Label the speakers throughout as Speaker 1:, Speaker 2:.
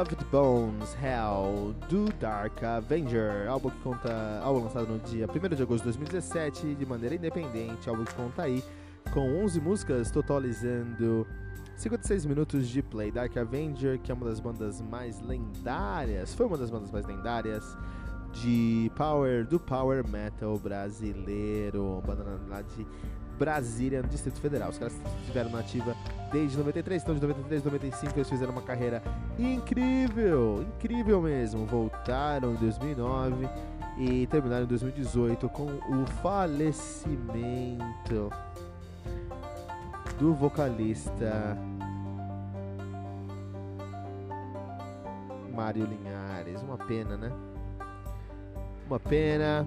Speaker 1: Beloved Bones Hell do Dark Avenger, álbum que conta, álbum lançado no dia 1 de agosto de 2017 de maneira independente, álbum que conta aí com 11 músicas, totalizando 56 minutos de play. Dark Avenger, que é uma das bandas mais lendárias, foi uma das bandas mais lendárias de power do power metal brasileiro, banda lá de Brasília, no Distrito Federal. Os caras estiveram na ativa desde 93, então de 93 a 95 eles fizeram uma carreira incrível, incrível mesmo. Voltaram em 2009 e terminaram em 2018 com o falecimento do vocalista Mário Linhares. Uma pena, né? Uma pena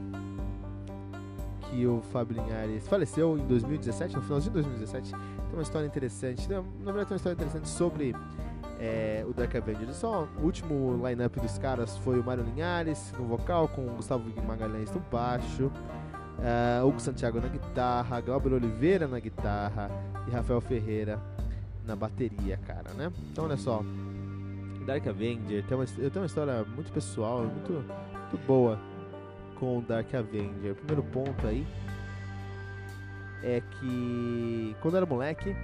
Speaker 1: que o Fábio Linhares faleceu em 2017, no finalzinho de 2017. Tem uma história interessante, na verdade tem uma história interessante sobre é, o Dark Avenger. Só o último line-up dos caras foi o Mário Linhares no vocal, com o Gustavo Magalhães no baixo, uh, Hugo Santiago na guitarra, Glauber Oliveira na guitarra e Rafael Ferreira na bateria, cara, né? Então olha só, Dark Avenger tem uma, tenho uma história muito pessoal, muito, muito boa com Dark Avenger. O primeiro ponto aí é que quando eu era moleque,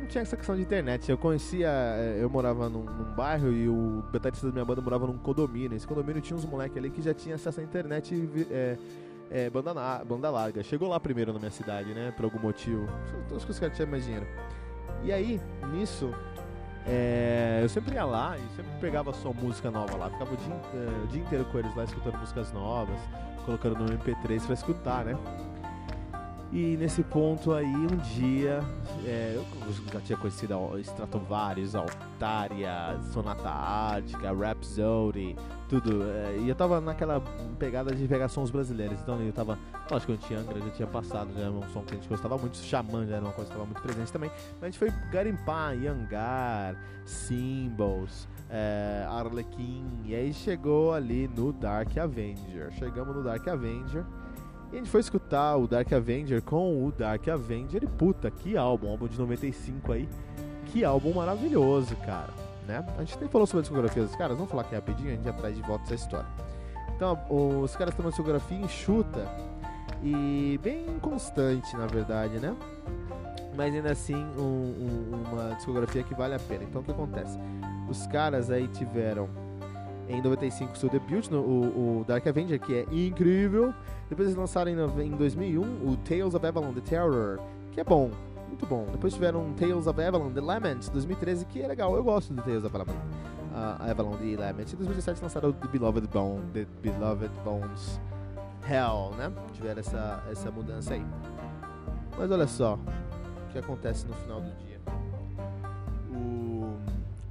Speaker 1: não tinha essa questão de internet. Eu conhecia, eh, eu morava num, num bairro e o baterista da minha banda morava num condomínio. Esse condomínio tinha uns moleques ali que já tinha acesso à internet é, é, banda, banda larga. Chegou lá primeiro na minha cidade, né? Por algum motivo. Acho que os caras tinham mais dinheiro. E aí, nisso, é, eu sempre ia lá e sempre pegava só música nova lá. Ficava o dia, o dia inteiro com eles lá escutando músicas novas, colocando no MP3 pra escutar, né? E nesse ponto aí, um dia, é, eu já tinha conhecido Stratovarius, Altaria, Sonata Ártica, Rhapsody, tudo. É, e eu tava naquela pegada de pegar sons brasileiros. Então eu tava, lógico que Angra já tinha passado, já era um som que a gente gostava muito. Xamã já era uma coisa que estava muito presente também. Mas a gente foi garimpar, Yangar, Symbols, é, Arlequim. E aí chegou ali no Dark Avenger. Chegamos no Dark Avenger. E a gente foi escutar o Dark Avenger com o Dark Avenger e puta, que álbum, álbum de 95 aí. Que álbum maravilhoso, cara. Né? A gente nem falou sobre a discografia dos caras, vamos falar aqui rapidinho, a gente já traz de volta essa história. Então, os caras têm uma discografia enxuta e bem constante, na verdade, né? Mas ainda assim, um, um, uma discografia que vale a pena. Então, o que acontece? Os caras aí tiveram em 95 seu debut, no, o, o, Dark Avenger, que é incrível. Depois eles lançaram em, em 2001 o Tales of Avalon The Terror, que é bom, muito bom. Depois tiveram Tales of Avalon The Lament, 2013, que é legal, eu gosto do Tales of Avalon. Uh, Avalon The Lament. Em 2017 lançaram The Beloved Bone, The Beloved Bones Hell, né? Tiveram essa, essa mudança aí. Mas olha só o que acontece no final do dia.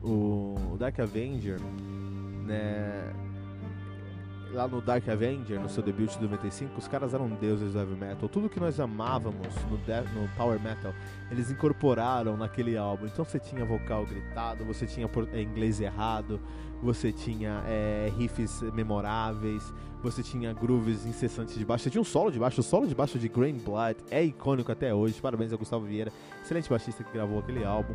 Speaker 1: O, o Dark Avenger né? Lá no Dark Avenger, no seu debut de 95, os caras eram deuses do heavy metal. Tudo que nós amávamos no, no power metal, eles incorporaram naquele álbum. Então você tinha vocal gritado, você tinha é, inglês errado, você tinha é, riffs memoráveis, você tinha grooves incessantes de baixo, você tinha um solo de baixo, o solo de baixo de Grain Blood é icônico até hoje. Parabéns a Gustavo Vieira, excelente baixista que gravou aquele álbum.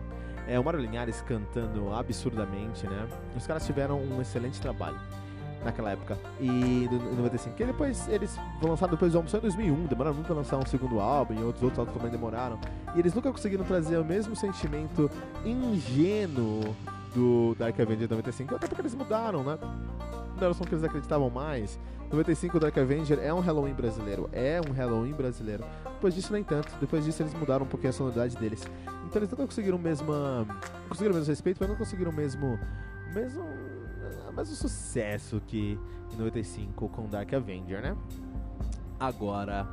Speaker 1: É, o Mário Linhares cantando absurdamente, né? Os caras tiveram um excelente trabalho naquela época. E em 95. Que depois eles vão lançar depois do álbum só em 2001. Demoraram muito pra lançar um segundo álbum e outros outros álbuns também demoraram. E eles nunca conseguiram trazer o mesmo sentimento ingênuo do Dark Avenger 95. Até porque eles mudaram, né? Mudaram o som que eles acreditavam mais. 95 Dark Avenger é um Halloween brasileiro. É um Halloween brasileiro. Depois disso, nem tanto. Depois disso, eles mudaram um pouquinho a sonoridade deles. Então eles nunca conseguiram o mesmo. Conseguiram o mesmo respeito, mas não conseguiram o mesmo. mesmo mas o sucesso que em 95 com Dark Avenger, né? Agora,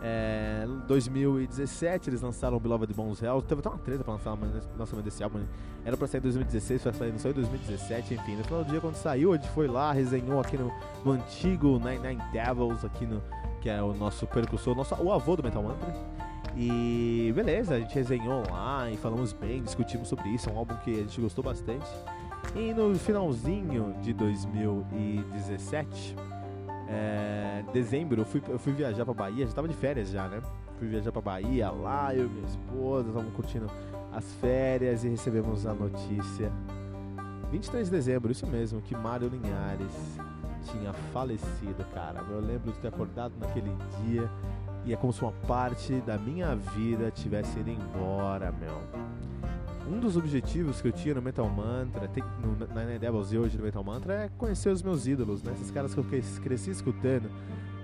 Speaker 1: é, 2017 eles lançaram Beloved Bones Hell. Teve até uma treta pra lançar o lançamento desse álbum. Né? Era pra sair em 2016, foi sair, só em 2017, enfim. No final do dia, quando saiu, a gente foi lá, resenhou aqui no, no antigo Nine Nine Devils, aqui no, que é o nosso percussor, nosso, o avô do Metal Mantra. E beleza, a gente resenhou lá e falamos bem, discutimos sobre isso. É um álbum que a gente gostou bastante. E no finalzinho de 2017, é, dezembro, eu fui, eu fui viajar pra Bahia, já tava de férias já, né? Fui viajar pra Bahia, lá eu e minha esposa, estavam curtindo as férias e recebemos a notícia. 23 de dezembro, isso mesmo, que Mário Linhares tinha falecido, cara. Eu lembro de ter acordado naquele dia e é como se uma parte da minha vida tivesse ido embora, meu um dos objetivos que eu tinha no Metal Mantra, tem, no, na Devils e hoje no Metal Mantra, é conhecer os meus ídolos, né? Esses caras que eu cresci escutando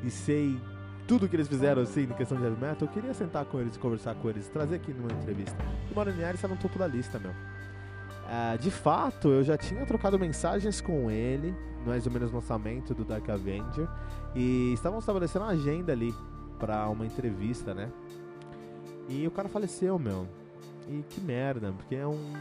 Speaker 1: e sei tudo que eles fizeram assim em questão de heavy metal. Eu queria sentar com eles, conversar com eles, trazer aqui numa entrevista. E o Mauro está no topo da lista, meu. Uh, de fato, eu já tinha trocado mensagens com ele, mais ou menos no lançamento do Dark Avenger, e estavam estabelecendo uma agenda ali para uma entrevista, né? E o cara faleceu, meu. E que merda, porque é um,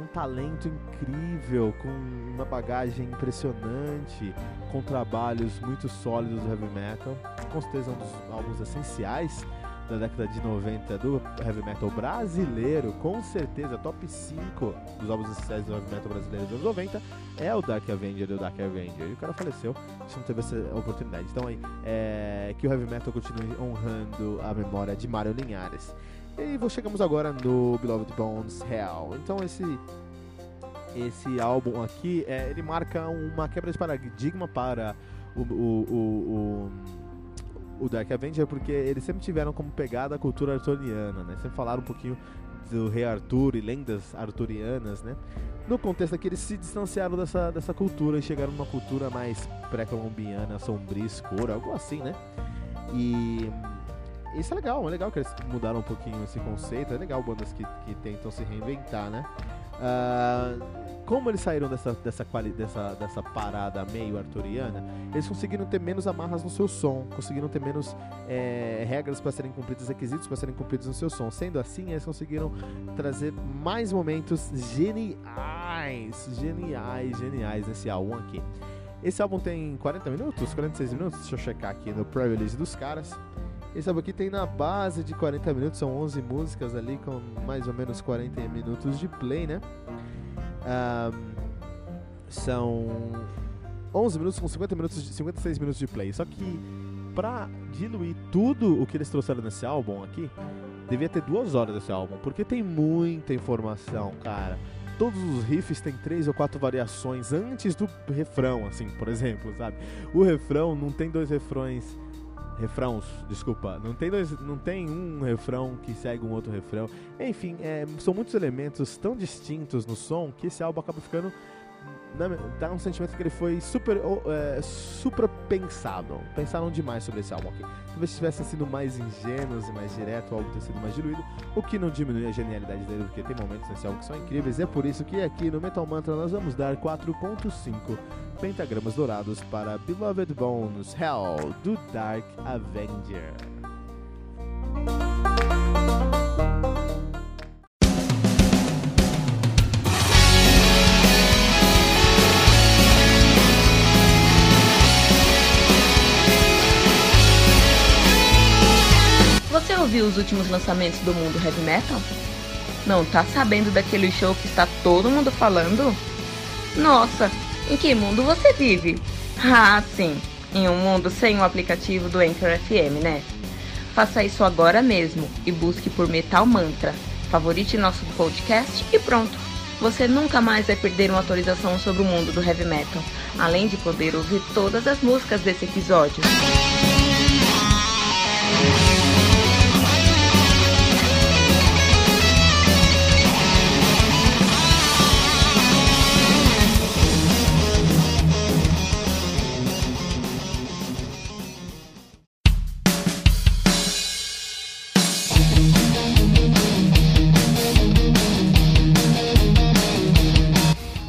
Speaker 1: um talento incrível, com uma bagagem impressionante, com trabalhos muito sólidos do heavy metal. Com certeza um dos álbuns essenciais da década de 90 do heavy metal brasileiro, com certeza top 5 dos álbuns essenciais do heavy metal brasileiro dos anos 90 é o Dark Avenger e o Dark Avenger. E o cara faleceu, a gente não teve essa oportunidade. Então aí, é, que o heavy metal continue honrando a memória de Mário Linhares. E chegamos agora no Beloved Bones Hell. Então esse esse álbum aqui, é, ele marca uma quebra de paradigma para o, o, o, o, o Dark Avenger, porque eles sempre tiveram como pegada a cultura arturiana, né? Sempre falaram um pouquinho do rei Arthur e lendas arturianas, né? No contexto aqui, eles se distanciaram dessa, dessa cultura e chegaram numa cultura mais pré-colombiana, sombria, escura, algo assim, né? E isso é legal, é legal que eles mudaram um pouquinho esse conceito. É legal bandas que, que tentam se reinventar, né? Uh, como eles saíram dessa, dessa, dessa, dessa parada meio arturiana, eles conseguiram ter menos amarras no seu som, conseguiram ter menos é, regras para serem cumpridas, requisitos para serem cumpridos no seu som. Sendo assim, eles conseguiram trazer mais momentos geniais, geniais, geniais nesse álbum aqui. Esse álbum tem 40 minutos, 46 minutos, deixa eu checar aqui no pre-release dos caras. Esse álbum aqui tem na base de 40 minutos, são 11 músicas ali com mais ou menos 40 minutos de play, né? Um, são 11 minutos com 50 minutos de, 56 minutos de play. Só que pra diluir tudo o que eles trouxeram nesse álbum aqui, devia ter duas horas desse álbum, porque tem muita informação, cara. Todos os riffs têm três ou quatro variações antes do refrão, assim, por exemplo, sabe? O refrão não tem dois refrões refrãos, desculpa, não tem dois, não tem um refrão que segue um outro refrão. Enfim, é, são muitos elementos tão distintos no som que esse álbum acaba ficando dá um sentimento que ele foi super, é, super pensado. Pensaram demais sobre esse álbum aqui. Talvez tivesse sido mais ingênuos e mais direto, o álbum ter sido mais diluído, o que não diminui a genialidade dele, porque tem momentos nesse álbum que são incríveis. É por isso que aqui no Metal Mantra nós vamos dar 4.5 pentagramas dourados para Beloved Bones Hell do Dark Avenger.
Speaker 2: Você ouviu os últimos lançamentos do mundo heavy metal? Não tá sabendo daquele show que está todo mundo falando? Nossa, em que mundo você vive? Ah, sim, em um mundo sem o aplicativo do Anchor FM, né? Faça isso agora mesmo e busque por Metal Mantra. Favorite nosso podcast e pronto. Você nunca mais vai perder uma atualização sobre o mundo do heavy metal, além de poder ouvir todas as músicas desse episódio.